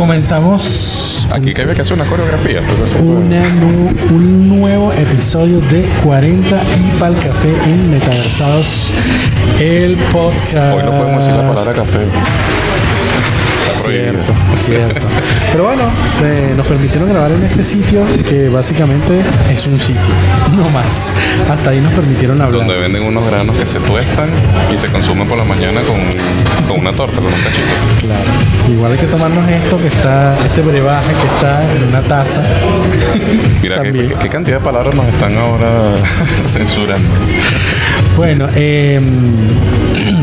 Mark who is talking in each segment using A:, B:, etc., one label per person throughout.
A: comenzamos
B: Aquí que había que hacer una coreografía. entonces,
A: una nu- un nuevo episodio de 40 y Pal Café en Metaversados, el podcast.
B: Hoy no podemos decir la palabra café.
A: Cierto, cierto. Pero bueno, eh, nos permitieron grabar en este sitio que básicamente es un sitio, no más. Hasta ahí nos permitieron hablar.
B: Donde venden unos granos que se tuestan y se consumen por la mañana con, con una torta, con un cachito.
A: Claro. Igual hay que tomarnos esto que está, este brebaje que está en una taza.
B: Mira, ¿qué,
A: También.
B: qué- qué cantidad de palabras nos están ahora censurando?
A: Bueno, eh,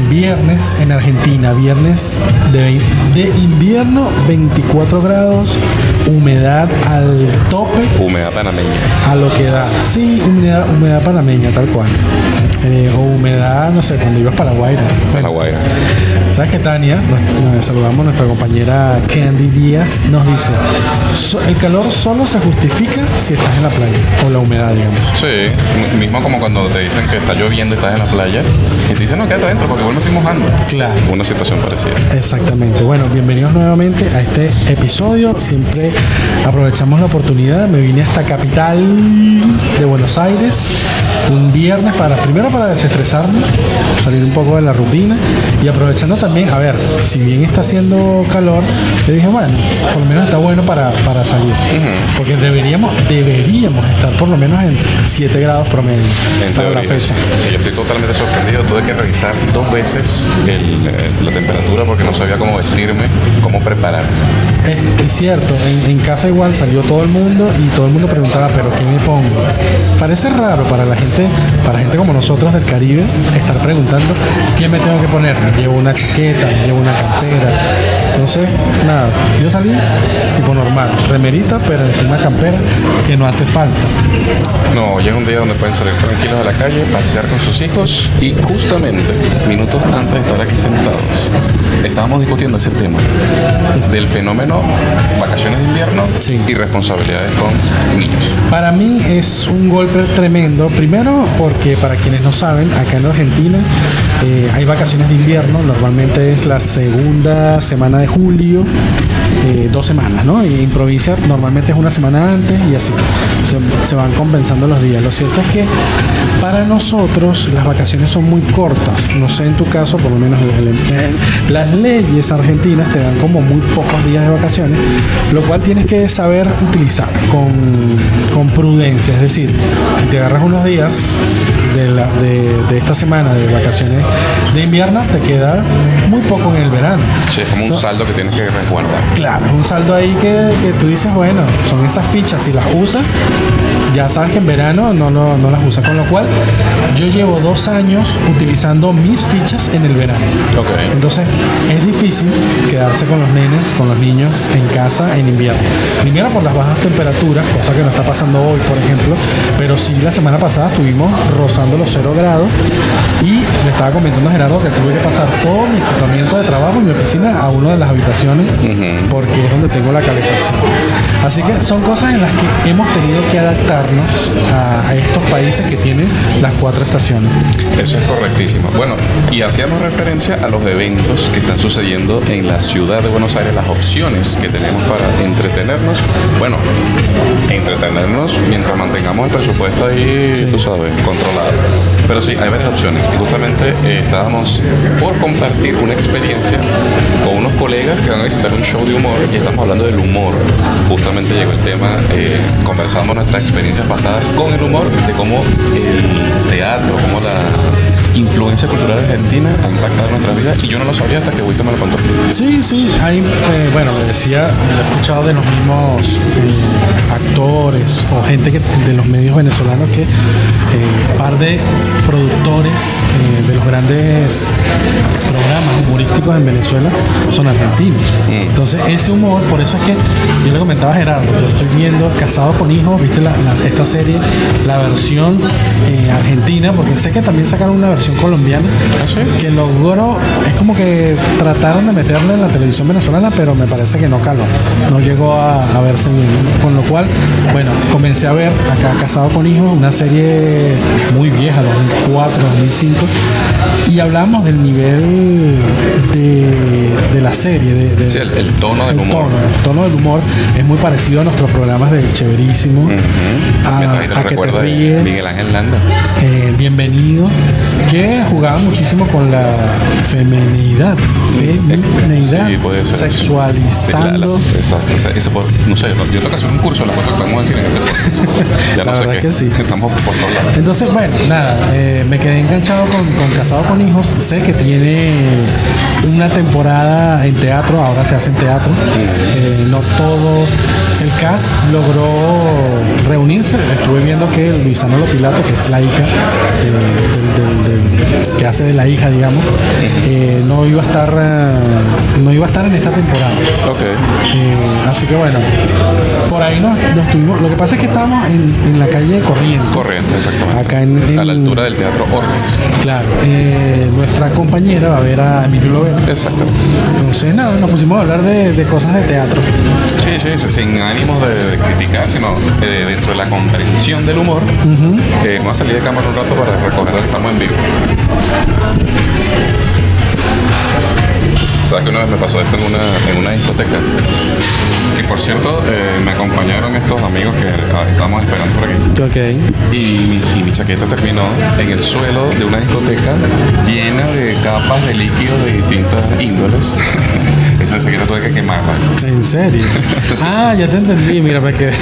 A: viernes en Argentina, viernes de, de invierno, 24 grados, humedad al tope,
B: Humedad panameña.
A: a lo que da. Sí, humedad, humedad panameña, tal cual. Eh, o humedad, no sé, cuando ibas para Guaira.
B: La guaira.
A: ¿Sabes que Tania? Nos, nos saludamos, nuestra compañera Candy Díaz nos dice, "So- el calor solo se justifica si estás en la playa, o la humedad, digamos.
B: Sí, mismo como cuando te dicen que está lloviendo y estás en la playa y te dicen no, quédate adentro porque igual me estoy mojando.
A: Claro.
B: Una situación parecida.
A: Exactamente. Bueno, bienvenidos nuevamente a este episodio. Siempre aprovechamos la oportunidad. Me vine hasta capital de Buenos Aires un viernes para primero para desestresarme, salir un poco de la rutina y aprovechando también, a ver, si bien está haciendo calor, le dije, bueno, por lo menos está bueno para, para salir. Porque deberíamos, deberíamos estar por lo menos en 7 grados promedio
B: En
A: para la
B: teoría.
A: fecha.
B: Sí, yo estoy totalmente sorprendido. Tuve que revisar dos veces el, eh, la temperatura porque no sabía cómo vestirme, cómo prepararme.
A: Es, es cierto, en, en casa igual salió todo el mundo y todo el mundo preguntaba, pero ¿qué me pongo? Parece raro para la gente, para gente como nosotros del Caribe, estar preguntando qué me tengo que poner. Llevo una chaqueta, me llevo una campera. Entonces, nada, yo salí tipo normal, remerita, pero encima campera, que no hace falta.
B: No, hoy es un día donde pueden salir tranquilos a la calle, pasear con sus hijos y justamente minutos antes de estar aquí sentados estábamos discutiendo ese tema del fenómeno vacaciones de invierno
A: Sí.
B: y responsabilidades con niños.
A: Para mí es un golpe tremendo. Primero porque para quienes no saben, acá en Argentina eh, hay vacaciones de invierno. Normalmente es la segunda semana de julio. Eh, dos semanas, ¿no? Y en provincia normalmente es una semana antes y así se, se van compensando los días. Lo cierto es que para nosotros las vacaciones son muy cortas. No sé en tu caso, por lo menos el- el- el- las leyes argentinas te dan como muy pocos días de vacaciones, lo cual tienes que saber utilizar con, con prudencia. Es decir, si te agarras unos días de, la- de- de esta semana de vacaciones de invierno, te queda muy poco en el verano.
B: Sí, es como un saldo que tienes que resguardar.
A: Claro, un saldo ahí que, que tú dices, bueno, son esas fichas, si las usas, ya sabes que en verano no, lo- no las usas. Con lo cual, yo llevo dos años utilizando mis fichas en el verano. Entonces, es difícil quedarse con los nenes, con los niños en casa en invierno. Primero por las bajas temperaturas, cosa que no está pasando hoy, por ejemplo, pero sí la semana pasada estuvimos rozando los 0 grados y estaba comentando Gerardo que tuve que pasar todo mi equipamiento de trabajo y mi oficina a una de las habitaciones porque es donde tengo la calefacción. Así que son cosas en las que hemos tenido que adaptarnos a, a estos países que tienen las cuatro estaciones.
B: Eso es correctísimo. Bueno, y hacíamos referencia a los eventos que están sucediendo en la ciudad de Buenos Aires, las opciones que tenemos para entretenernos. Bueno, entretenernos mientras mantengamos el presupuesto ahí, tú sabes, controlado. Pero sí, hay varias opciones. Y justamente eh, estábamos por compartir una experiencia con unos colegas que van a visitar un show de humor y estamos hablando del humor. Justamente llegó el tema, eh, conversamos nuestras experiencias pasadas con el humor, de cómo el teatro, cómo la influencia cultural argentina ha impactado nuestras vidas y yo no lo sabía hasta que Wisto me lo contó.
A: Sí, sí, hay, eh, bueno, le decía, lo he escuchado de los mismos eh, actores o gente que, de los medios venezolanos que eh, par de productores eh, de los grandes programas humorísticos en Venezuela son argentinos. Entonces, ese humor, por eso es que yo le comentaba a Gerardo, yo estoy viendo Casado con Hijos, viste la- la- esta serie, la versión eh, argentina, porque sé que también sacaron una versión televisión colombiana
B: ¿Ah,
A: que logró, es como que trataron de meterle en la televisión venezolana, pero me parece que no caló, no llegó a, a verse bien. Con lo cual, bueno, comencé a ver acá Casado con Hijos, una serie muy vieja, 2004, 2005, y hablamos del nivel de, de la serie, de, de-
B: Sí, el, el tono del
A: el
B: humor.
A: tono, el tono del humor es muy parecido a nuestros programas de Chéverísimo, a, que te ríes,
B: Miguel Ángel Landa.
A: eh, bienvenidos, que jugaban muchísimo con la feminidad, feminidad,
B: Sí, puede ser.
A: sexualizando.
B: Sí, la- la- exacto. Ese no sé, yo tengo que hacer un curso de las cosas que podemos decir en este. Ya
A: La
B: no sé
A: verdad
B: qué.
A: que sí.
B: Estamos por todos lados.
A: Entonces, bueno, nada, eh, me quedé enganchado con, con Casado con Hijos. Sé que tiene una temporada en teatro, ahora se hace en teatro. Eh, no todo el cast logró reunirse. Estuve viendo que Luisana Lopilato, que es la hija eh, del- del- del- que hace de la hija, digamos, eh, no iba a estar eh, no iba a estar en esta temporada.
B: Ok.
A: Eh, así que bueno, por ahí nos, nos tuvimos. Lo que pasa es que estábamos en, en la calle Corrientes.
B: Corriente, exactamente.
A: Acá en, en-
B: A la altura del Teatro Orques.
A: Claro, eh, nuestra compañera va a ver a Emilio Lovera.
B: Exacto.
A: Entonces, nada, nos pusimos a hablar de, de cosas de teatro.
B: Sí, sí, sí, sin ánimo de, de criticar, sino dentro de la comprensión del humor. Eh, vamos a salir de cámara un rato para que estamos en vivo. ¿Sabes que una vez me pasó esto en una, en una discoteca? Que por cierto, eh, me acompañaron estos amigos que ah, estamos esperando por aquí.
A: Ok.
B: Y mi, y mi chaqueta terminó en el suelo de una discoteca llena de capas de líquidos de distintas índoles. Esa chaqueta tuve que quemarla.
A: ¿En serio? Ah, ya te entendí, mira, quedé.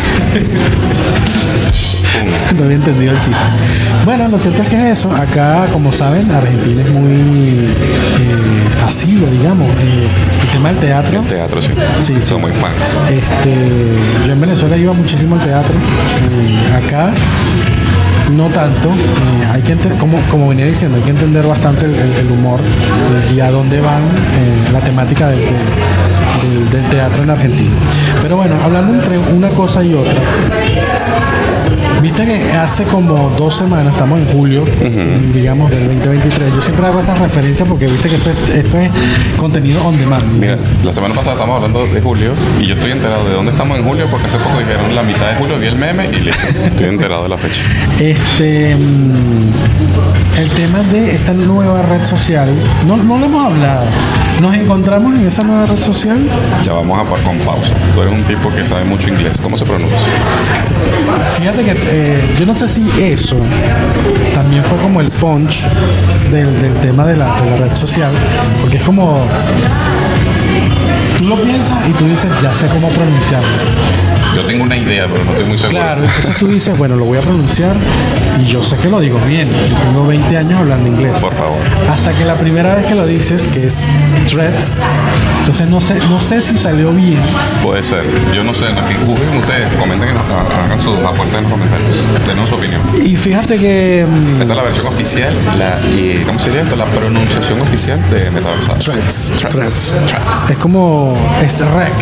B: Pum.
A: No había entendido el chiste. Bueno, lo cierto es que es eso. Acá, como saben, Argentina es muy eh, asiduo, digamos. Eh, el tema del teatro.
B: El teatro, sí.
A: Sí, sí.
B: Son muy fans.
A: Este, yo en Venezuela iba muchísimo al teatro. eh, acá no tanto. eh, hay que ente- como, como venía diciendo, hay que entender bastante el, humor eh, y a dónde van eh, la temática del- del- del teatro en Argentina. Pero bueno, hablando entre una cosa y otra. Viste que hace como dos semanas, estamos en julio, digamos, del 2023. Yo siempre hago esa referencia porque viste que esto, es- esto es contenido on demand.
B: Mira, la semana pasada estamos hablando de julio y yo estoy enterado de dónde estamos en julio porque hace poco dijeron la mitad de julio vi el meme y listo. Estoy enterado de la fecha.
A: Este, mm, el tema de esta nueva red social, no, no lo hemos hablado. Nos encontramos en esa nueva red social.
B: Ya vamos a por con pausa. Tú eres un tipo que sabe mucho inglés. ¿Cómo se pronuncia?
A: Fíjate que eh, yo no sé si eso también fue como el punch del, del tema de la, de la red social, porque es como tú lo piensas y tú dices, ya sé cómo pronunciarlo.
B: Yo tengo una idea, pero no estoy muy seguro.
A: Claro, entonces tú dices, bueno, lo voy a pronunciar y yo sé que lo digo bien. Yo tengo 20 años hablando inglés.
B: Por favor.
A: Hasta que la primera vez que lo dices, que es threads, entonces no sé, no sé si salió bien.
B: Puede ser. Yo no sé. Aquí juzguen ustedes. Comenten, hagan sus aportes en los comentarios. Denos su opinión.
A: Y fíjate que mm,
B: Esta es la versión oficial, la, y, ¿cómo sería esto? La pronunciación oficial de
A: threads,
B: Threads.
A: threads. Es como es rec.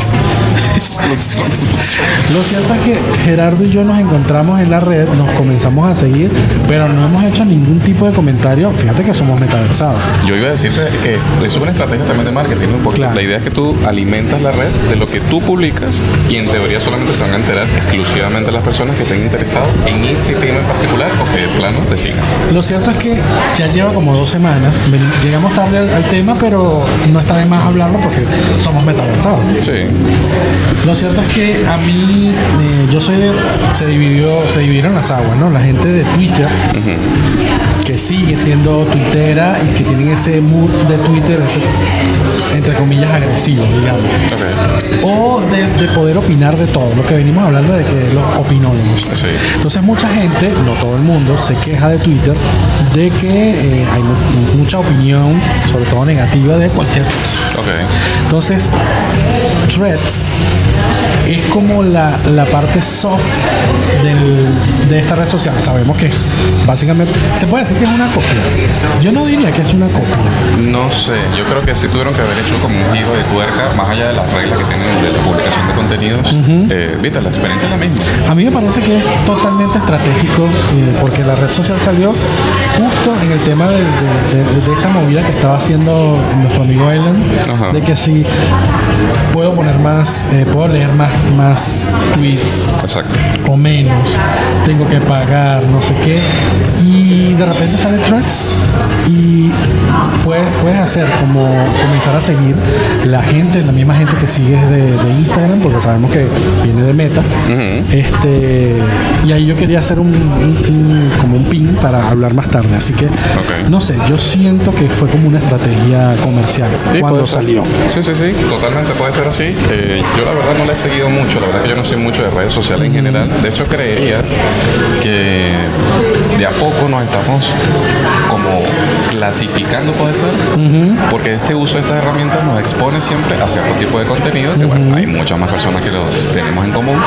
A: Lo cierto es que Gerardo y yo nos encontramos en la red, nos comenzamos a seguir, pero no hemos hecho ningún tipo de comentario. Fíjate que somos metaversados.
B: Yo iba a decirte que es una estrategia también de marketing, ¿no? Porque
A: Claro.
B: la idea es que tú alimentas la red de lo que tú publicas y en teoría solamente se van a enterar exclusivamente las personas que estén interesadas en ese tema en particular o que de plano te sigan.
A: Lo cierto es que ya lleva como dos semanas. Llegamos tarde al, al tema, pero no está de más hablarlo porque somos metaversados.
B: Sí.
A: Lo cierto es que a mí, eh, yo soy de. Se dividió, se dividieron las aguas, ¿no? La gente de Twitter, que sigue siendo tuitera y que tienen ese mood de Twitter, ese, entre comillas, agresivo, digamos.
B: Ok.
A: O de, de poder opinar de todo, lo que venimos hablando de que los opinólogos.
B: Sí.
A: Entonces mucha gente, no todo el mundo, se queja de Twitter de que eh, hay mu- mucha opinión, sobre todo negativa, de cualquier cosa.
B: Ok.
A: Entonces, Threads es como la, la parte soft del- de esta red social. Sabemos que es básicamente, se puede decir que es una copia. Yo no diría que es una copia.
B: No sé, yo creo que sí tuvieron que haber hecho como un giro de tuerca, más allá de las reglas que tienen de la publicación de contenidos. Eh, Viste, la experiencia es la misma.
A: A mí me parece que es totalmente estratégico eh, porque la red social salió justo justo en el tema de, de- de- de esta movida que estaba haciendo nuestro amigo Ellen,
B: Ajá.
A: de que si puedo poner más, eh, puedo leer más, más tweets
B: Exacto.
A: o menos, tengo que pagar, no sé qué, y de repente sale Threads y puedes, puedes hacer como comenzar a seguir la gente, la misma gente que sigues de, Instagram, porque sabemos que viene de Meta, este y ahí yo quería hacer un, un- un- como un pin para hablar más tarde, así que no sé, yo siento que fue como una estrategia comercial
B: Sí,
A: cuando salió.
B: Sí, sí, sí, totalmente puede ser así. Eh, yo la verdad no le he seguido mucho, la verdad que yo no soy mucho de redes sociales en general. De hecho, creería que de a poco nos estamos como clasificando, puede ser, porque este uso de estas herramientas nos expone siempre a cierto tipo de contenido, que bueno, hay muchas más personas que los tenemos en común,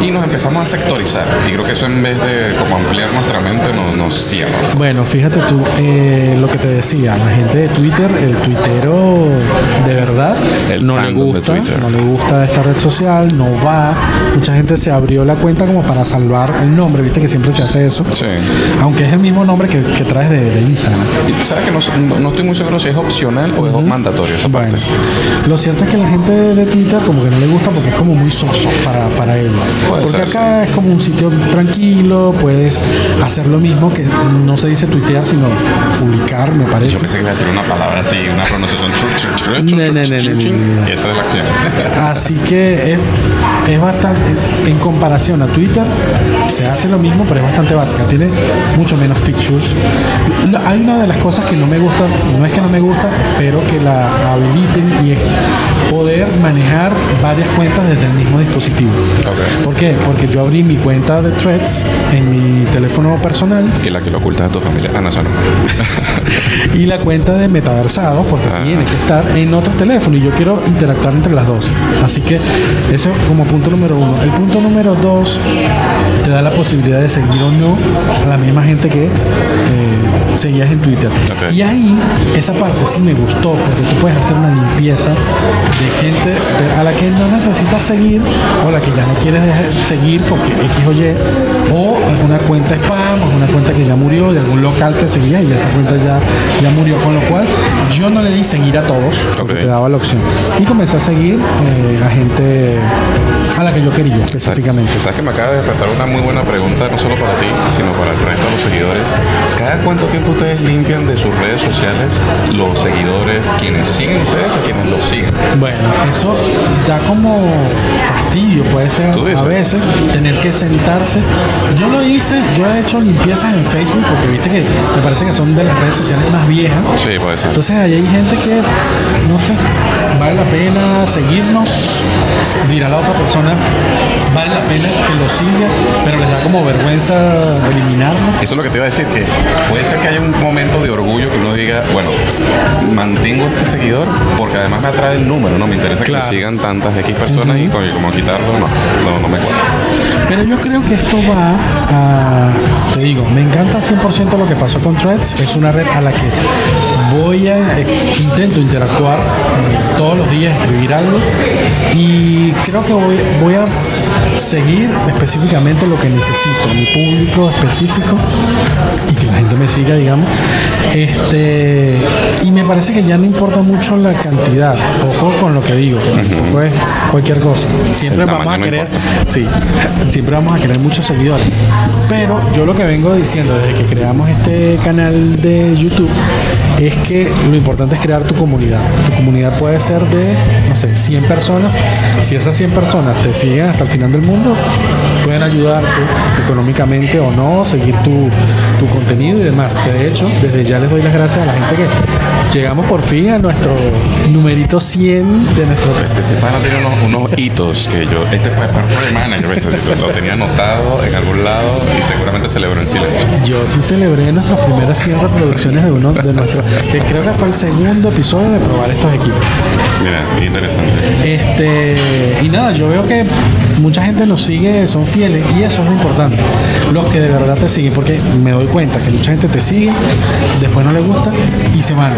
B: y nos empezamos a sectorizar. Y creo que eso en vez de como ampliar nuestra mente nos, nos cierra.
A: Bueno, fíjate tú, eh, lo que te decía, la gente de Twitter, el tuitero de verdad,
B: El
A: no le gusta, no le gusta esta red social, no va. Mucha gente se abrió la cuenta como para salvar el nombre, viste que siempre se hace eso.
B: Sí.
A: Aunque es el mismo nombre que, que traes de, de Instagram.
B: Sabes que no, no- no estoy muy seguro si es opcional o es mandatorio esa parte.
A: Bueno, lo cierto es que la gente de Twitter como que no le gusta porque es como muy soso para, para él.
B: Puede
A: Porque
B: ser,
A: acá es como un sitio tranquilo, puedes hacer lo mismo que no se dice tuitear, sino publicar, me
B: Yo
A: parece.
B: pensé que iba a decir una palabra así, una pronunciación. Y esa es la acción.
A: Así que es, es bastante, en comparación a Twitter, se hace lo mismo, pero es bastante básica. Tiene mucho menos features. Hay una de las cosas que no me gusta, no es que no me gusta, pero que la habiliten y es poder manejar varias cuentas desde el mismo dispositivo. ¿Por qué? Porque yo abrí mi cuenta de Threads en mi teléfono personal
B: Y la que lo ocultas a tu familia. Ah, no,
A: y la cuenta de metaversados porque
B: Ah.
A: tiene que estar en otros teléfonos y yo quiero interactuar entre las dos. Así que eso como punto número uno. El punto número dos te da la posibilidad de seguir o no a la misma gente que eh, seguías en Twitter. Y ahí esa parte sí me gustó porque tú puedes hacer una limpieza de gente de- a la que no necesitas seguir o la que ya no quieres dejar- seguir porque X o Y o alguna cuenta spam o una cuenta que ya murió de algún local que seguía y esa cuenta ya, ya murió. Con lo cual yo no le di seguir a todos porque te daba la opción. Y comencé a seguir eh, a gente a la que yo quería específicamente
B: Sabes que me acaba de despertar una muy buena pregunta, no solo para ti, sino para el resto de los seguidores. ¿Cada cuánto tiempo ustedes limpian de sus redes sociales los seguidores, quienes siguen ustedes o quienes los siguen?
A: Bueno, eso da como fastidio, puede ser a veces tener que sentarse. Yo lo hice, yo he hecho limpiezas en Facebook porque viste que me parece que son de las redes sociales más viejas.
B: Sí, puede ser.
A: Entonces ahí hay gente que, no sé, vale la pena seguirnos, dirá la otra persona, vale la pena que lo siga, pero les da como vergüenza eliminarlo.
B: Eso es lo que te iba a decir, que puede ser que haya un momento de orgullo que uno diga, bueno, mantengo este seguidor porque además me atrae el número, ¿no? Me interesa
A: Claro.
B: que me sigan tantas X personas y como quitarlo, no, no, no me cuadra.
A: Pero yo creo que esto va a, te digo, me encanta 100% lo que pasó con Threads. Es una red a la que voy a, intento interactuar eh, todos los días, escribir algo. Y creo que voy, voy a seguir específicamente lo que necesito, mi público específico y que la gente me siga, digamos. Este, y me parece que ya no importa mucho la cantidad. Ojo con lo que digo, que tampoco es cualquier cosa. Siempre vamos a
B: no
A: querer, sí, siempre vamos a querer muchos seguidores. Pero yo lo que vengo diciendo desde que creamos este canal de YouTube es que lo importante es crear tu comunidad. Tu comunidad puede ser de, no sé, 100 personas. Si esas 100 personas te siguen hasta el final del mundo, pueden ayudarte económicamente o no, seguir tu, tu contenido y demás. Que de hecho, desde ya les doy las gracias a la gente que llegamos por fin a nuestro numerito 100 de nuestro
B: Este pana tiene unos, unos hitos que yo, este fue parte de manager, ¿viste? lo tenía anotado en algún lado y seguramente celebró en silencio.
A: Yo sí celebré nuestras primeras 100 reproducciones de uno de nuestros, que creo que fue el segundo episodio de probar estos equipos.
B: Mira, interesante.
A: Este, y nada, yo veo que mucha gente nos sigue, son fieles y eso es lo importante. Los que de verdad te siguen, porque me doy cuenta que mucha gente te sigue, después no le gusta y se van.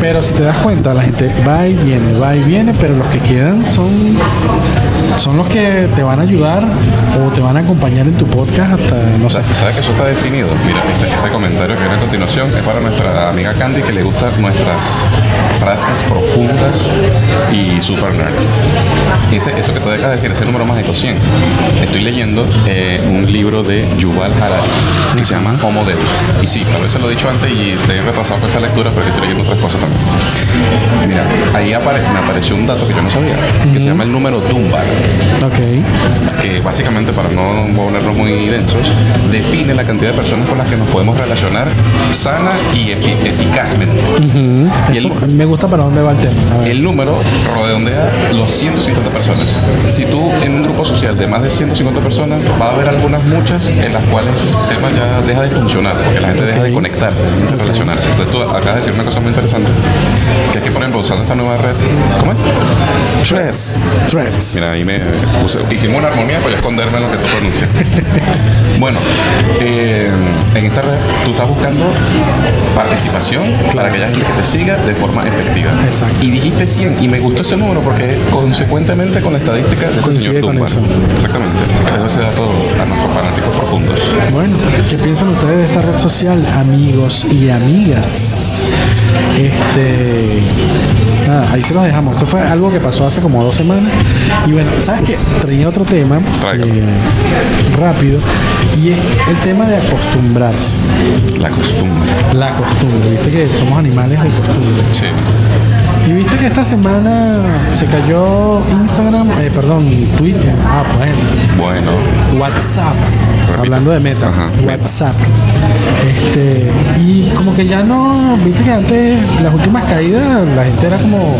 A: Pero si te das cuenta, la gente va y viene, va y viene, pero los que quedan son son los que te van a ayudar o te van a acompañar en tu podcast hasta, no sé.
B: ¿Sabes que eso está definido? Mira, este, este comentario que viene a continuación es para nuestra amiga Candy que le gustan nuestras frases profundas y super nerds. Dice, eso que tú dejas de decir es el número mágico 100. Estoy leyendo eh, un libro de Yuval Harari que se llama Homo Deus. Y sí, tal vez se lo he dicho antes y te he retrasado con esa lectura, pero estoy leyendo otras cosas también. Mira, ahí apare- me apareció un dato que yo no sabía, que se llama el número Dunbar,
A: Ok.
B: que básicamente, para no ponernos muy densos, define la cantidad de personas con las que nos podemos relacionar sana y efi- eficazmente. Y
A: Eso,
B: el-
A: me gusta para dónde va el tema.
B: El número redondea los 150 personas. Si tú en un grupo social de más de 150 personas, va a haber algunas muchas en las cuales ese sistema ya deja de funcionar, porque la gente deja de conectarse, de
A: Ok.
B: relacionarse. Entonces tú acabas de decir una cosa muy interesante, que es que por ejemplo usando esta nueva red, ¿cómo es?
A: Threads. Threads.
B: Mira, ahí me puse- hicimos una armonía para esconderme en lo que tú pronuncias. bueno, eh, en esta red tú estás buscando participación para aquella gente que te siga de forma efectiva.
A: Exacto.
B: Y dijiste 100 y me gustó ese número porque consecuentemente con la estadística de
A: Coincide con eso.
B: Exactamente. Así que ese dato a nuestros fanáticos profundos.
A: Bueno, ¿qué piensan ustedes de esta red social, amigos y amigas? Este. Nada, ahí se los dejamos. Esto fue algo que pasó hace como dos semanas. Y bueno, ¿sabes qué? Traía otro tema eh, rápido. Y es el tema de acostumbrarse.
B: La costumbre.
A: La costumbre. Viste que somos animales de costumbre.
B: Sí.
A: Y viste que esta semana se cayó Instagram, eh, perdón, Twitter. Ah, bueno.
B: Bueno.
A: WhatsApp.
B: Repite.
A: Hablando de meta.
B: Ajá.
A: WhatsApp. Este, y como que ya no, viste que antes las últimas caídas la gente era como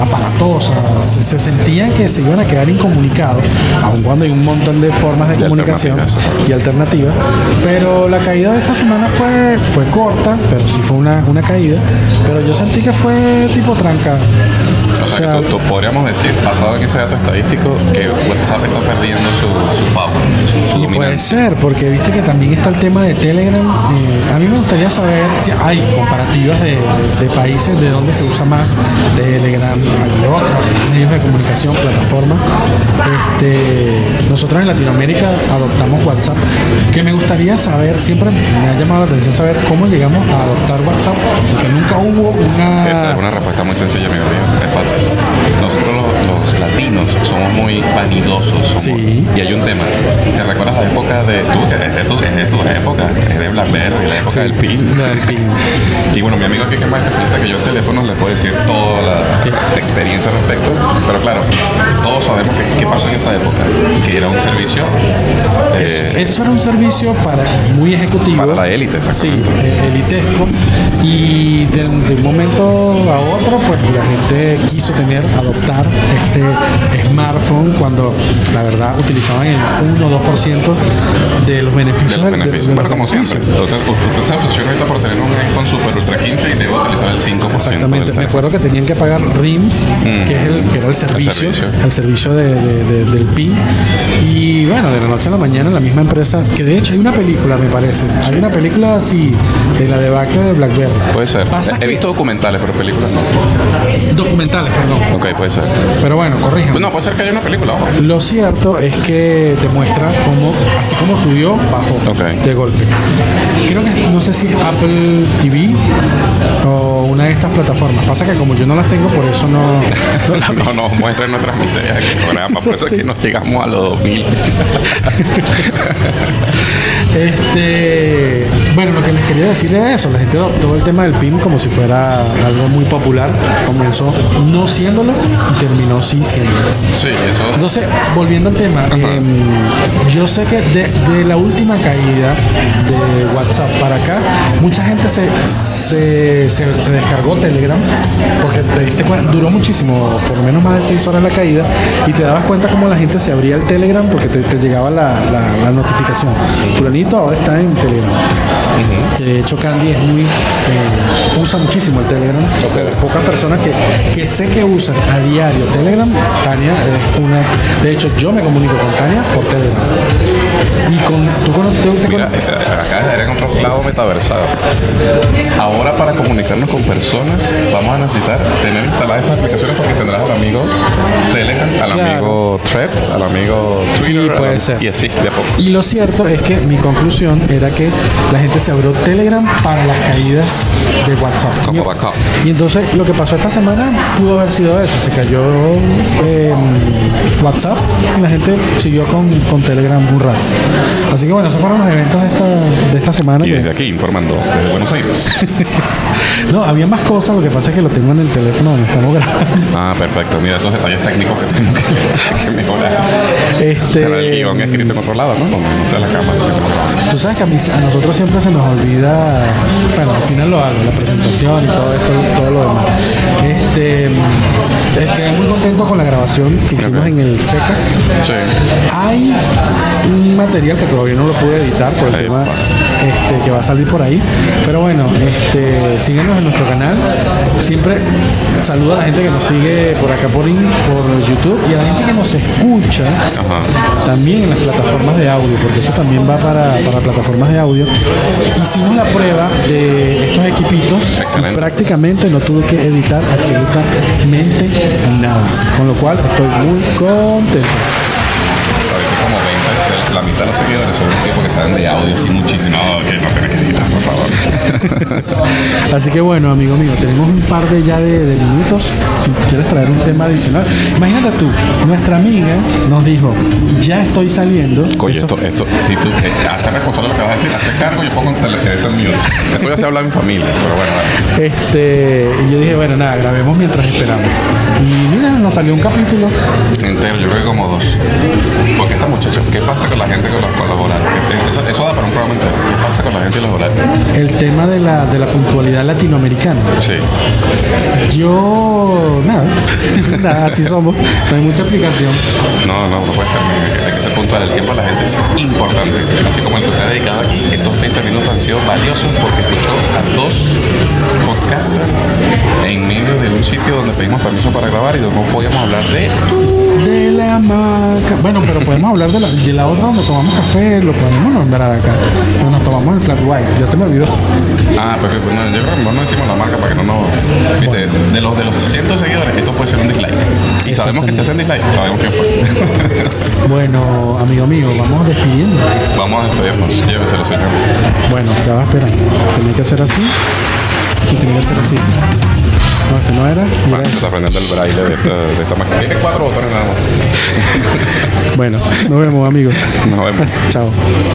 A: aparatosa, se, se sentían que se iban a quedar incomunicados, aun cuando hay un montón de formas de,
B: De
A: comunicación
B: alternativas,
A: y alternativas. Pero la caída de esta semana fue, fue corta, pero sí fue una, una caída. Pero yo sentí que fue tipo
B: O sea, tú- tú podríamos decir, basado en ese dato estadístico, que WhatsApp está perdiendo su, su power, su, su
A: Y puede ser, porque viste que también está el tema de Telegram. Eh, a mí me gustaría saber si hay comparativas de, países de donde se usa más Telegram, hay otros medios de comunicación, plataformas. Este, nosotros en Latinoamérica adoptamos WhatsApp, que me gustaría saber, siempre me ha llamado la atención saber cómo llegamos a adoptar WhatsApp, porque nunca hubo una...
B: Esa es una respuesta muy sencilla, amigo. Es fácil. Nosotros los, los latinos somos muy vanidosos. somos-
A: Sí.
B: Y hay un tema. ¿Te recuerdas la época de tú? Es de tu, es de tu época. Es de Blackberry, la época
A: Sí,
B: del PIN.
A: la del PIN.
B: Y bueno, mi amigo aquí que es más especialista que yo en teléfonos le puede decir toda la
A: Sí.
B: experiencia al respecto. Pero claro, todos sabemos que, qué pasó en esa época. Que era un servicio eh,
A: Eso, eso era un servicio para muy ejecutivo.
B: para la élite,
A: Sí,
B: exactamente.
A: eh, elitesco. Y de, de un momento a otro, pues la gente quiso tener, adoptar este smartphone cuando la verdad utilizaban el 1 o 2% de los beneficios.
B: de los
A: de-
B: beneficios.
A: de los
B: como siempre,
A: beneficios.
B: usted, usted se obsesiona ahorita por tener un iPhone Super Ultra 15 y debe utilizar el 5%.
A: Exactamente, me acuerdo que tenían que pagar RIM, que, es el, que era el servicio, el
B: servicio.
A: servicio, de- de- de- del PIN. Y bueno, de la noche a la mañana la misma empresa, que de hecho hay una película, me parece, hay una película así, de la debacle de BlackBerry.
B: Puede ser.
A: Pasa
B: He
A: que-
B: visto documentales, pero películas no.
A: Documentales, perdón.
B: Ok, puede ser.
A: Pero bueno, corrijan.
B: No, puede ser que haya una película, ojo.
A: Lo cierto es que te muestra cómo, así como subió, bajó
B: Ok.
A: de golpe. Creo que no sé si es Apple TV o una de estas plataformas. Pasa que como yo no las tengo, por eso no, no
B: No nos muestren nuestras miserias en el programa, por eso es que nos llegamos a los 2000.
A: Este, bueno, lo que les quería decir es eso. La gente adoptó el tema del PIN como si fuera algo muy popular. Comenzó no siéndolo y terminó sí siéndolo.
B: Sí, eso.
A: Entonces, volviendo al tema, em, yo sé que de, de la última caída de WhatsApp para acá, mucha gente se, se, se- se descargó Telegram porque te diste cuenta, duró muchísimo, por lo menos más de seis horas la caída, y te dabas cuenta cómo la gente se abría el Telegram porque te, te llegaba la, la- la notificación. Fulanito ahora está en Telegram. De hecho Candy es muy eh, usa muchísimo el Telegram. De las pocas personas que, que sé que usan a diario Telegram, Tania es una. De hecho, yo me comunico con Tania por Telegram. Y con, tú con, te
B: Mira,
A: con-
B: eh, acá era en otro lado metaversado. Ahora para comunicarnos con personas vamos a necesitar tener instaladas esas aplicaciones porque tendrás al amigo Telegram, al
A: Claro.
B: amigo Threads, al amigo Twitter.
A: puede
B: al-
A: ser.
B: Y así, de a poco.
A: Y lo cierto es que mi conclusión era que la gente se abrió Telegram para las caídas de WhatsApp.
B: Como.
A: Y entonces lo que pasó esta semana pudo haber sido eso. Se cayó eh, WhatsApp y la gente siguió con, con Telegram un rato. Así que bueno, esos fueron los eventos de esta, de esta semana.
B: Y
A: que-
B: desde aquí informando desde Buenos Aires.
A: no, había más cosas, lo que pasa es que lo tengo en el teléfono donde estamos grabando.
B: ah, perfecto. Mira, esos detalles técnicos que tengo que, que mejorar. Tener el guion
A: Este,
B: escrito en otro lado, ¿no? Donde no sea la cámara.
A: Tú sabes que a, mí- a nosotros siempre se nos olvida, bueno, al final lo hago, la presentación y todo esto, todo lo demás. Este, quedé muy contento con la grabación que hicimos en el FECA.
B: Sí.
A: Hay un material que todavía no lo pude editar por el
B: Ahí
A: tema este, que va a salir por ahí. Pero bueno, este, síguenos en nuestro canal. Siempre saludo a la gente que nos sigue por acá por, por YouTube y a la gente que nos escucha
B: Ajá.
A: también en las plataformas de audio, porque esto también va para, para plataformas de audio. Hicimos la prueba de estos equipitos y prácticamente no tuve que editar absolutamente nada. Con lo cual estoy muy contento.
B: Ahorita como 20, la mitad de los seguidores son un tipo que saben de audio así muchísimo. No, que no que editar, por favor.
A: Así que bueno, amigo mío, tenemos un par de ya de, de minutos. Si quieres traer un tema adicional. Imagínate tú, nuestra amiga nos dijo, ya estoy saliendo.
B: Oye, esto, esto, si tú, eh, hazte responsable de lo que vas a decir, hazte cargo, yo pongo en tele- esto en mute. Después ya se habla en familia, pero bueno, vale.
A: Este, y yo dije, bueno, nada, grabemos mientras esperamos. Y mira, nos salió un capítulo.
B: entero, yo creo que como dos. Porque esta muchacha, ¿qué pasa con la gente con los, con los horarios? Eso, eso da para un programa entero. ¿Qué pasa con la gente y los horarios?
A: El tema de la, de la puntualidad latinoamericana.
B: Sí.
A: Yo, nada, nada, así somos. No hay mucha explicación.
B: No, no, no puede ser. Hay que ser puntual. El tiempo de la gente es importante. Así como el que usted ha dedicado aquí, estos 20 minutos han sido valiosos porque escuchó a dos podcasters en medio de un sitio donde pedimos permiso para grabar y no podíamos hablar de
A: De la marca. Bueno, pero podemos hablar de la, de la otra donde tomamos café, lo podemos nombrar acá. Donde nos tomamos el flat white, ya se me olvidó.
B: Ah, pero bueno, yo creo que no decimos la marca para que no nos. De los de los cientos seguidores, esto puede ser un dislike. Y sabemos que si hacen dislike, sabemos quién fue.
A: Bueno, amigo mío, vamos despidiendo.
B: Vamos a despedirnos. Lléveselo, señor.
A: Bueno, ya va a esperar. Tenía que hacer así y tenía que hacer así. No, este no era.
B: Bueno,
A: era
B: se está aprendiendo el braille de esta, de esta máquina. Tiene cuatro botones nada más.
A: Bueno, nos vemos, amigos.
B: Nos vemos.
A: Chao.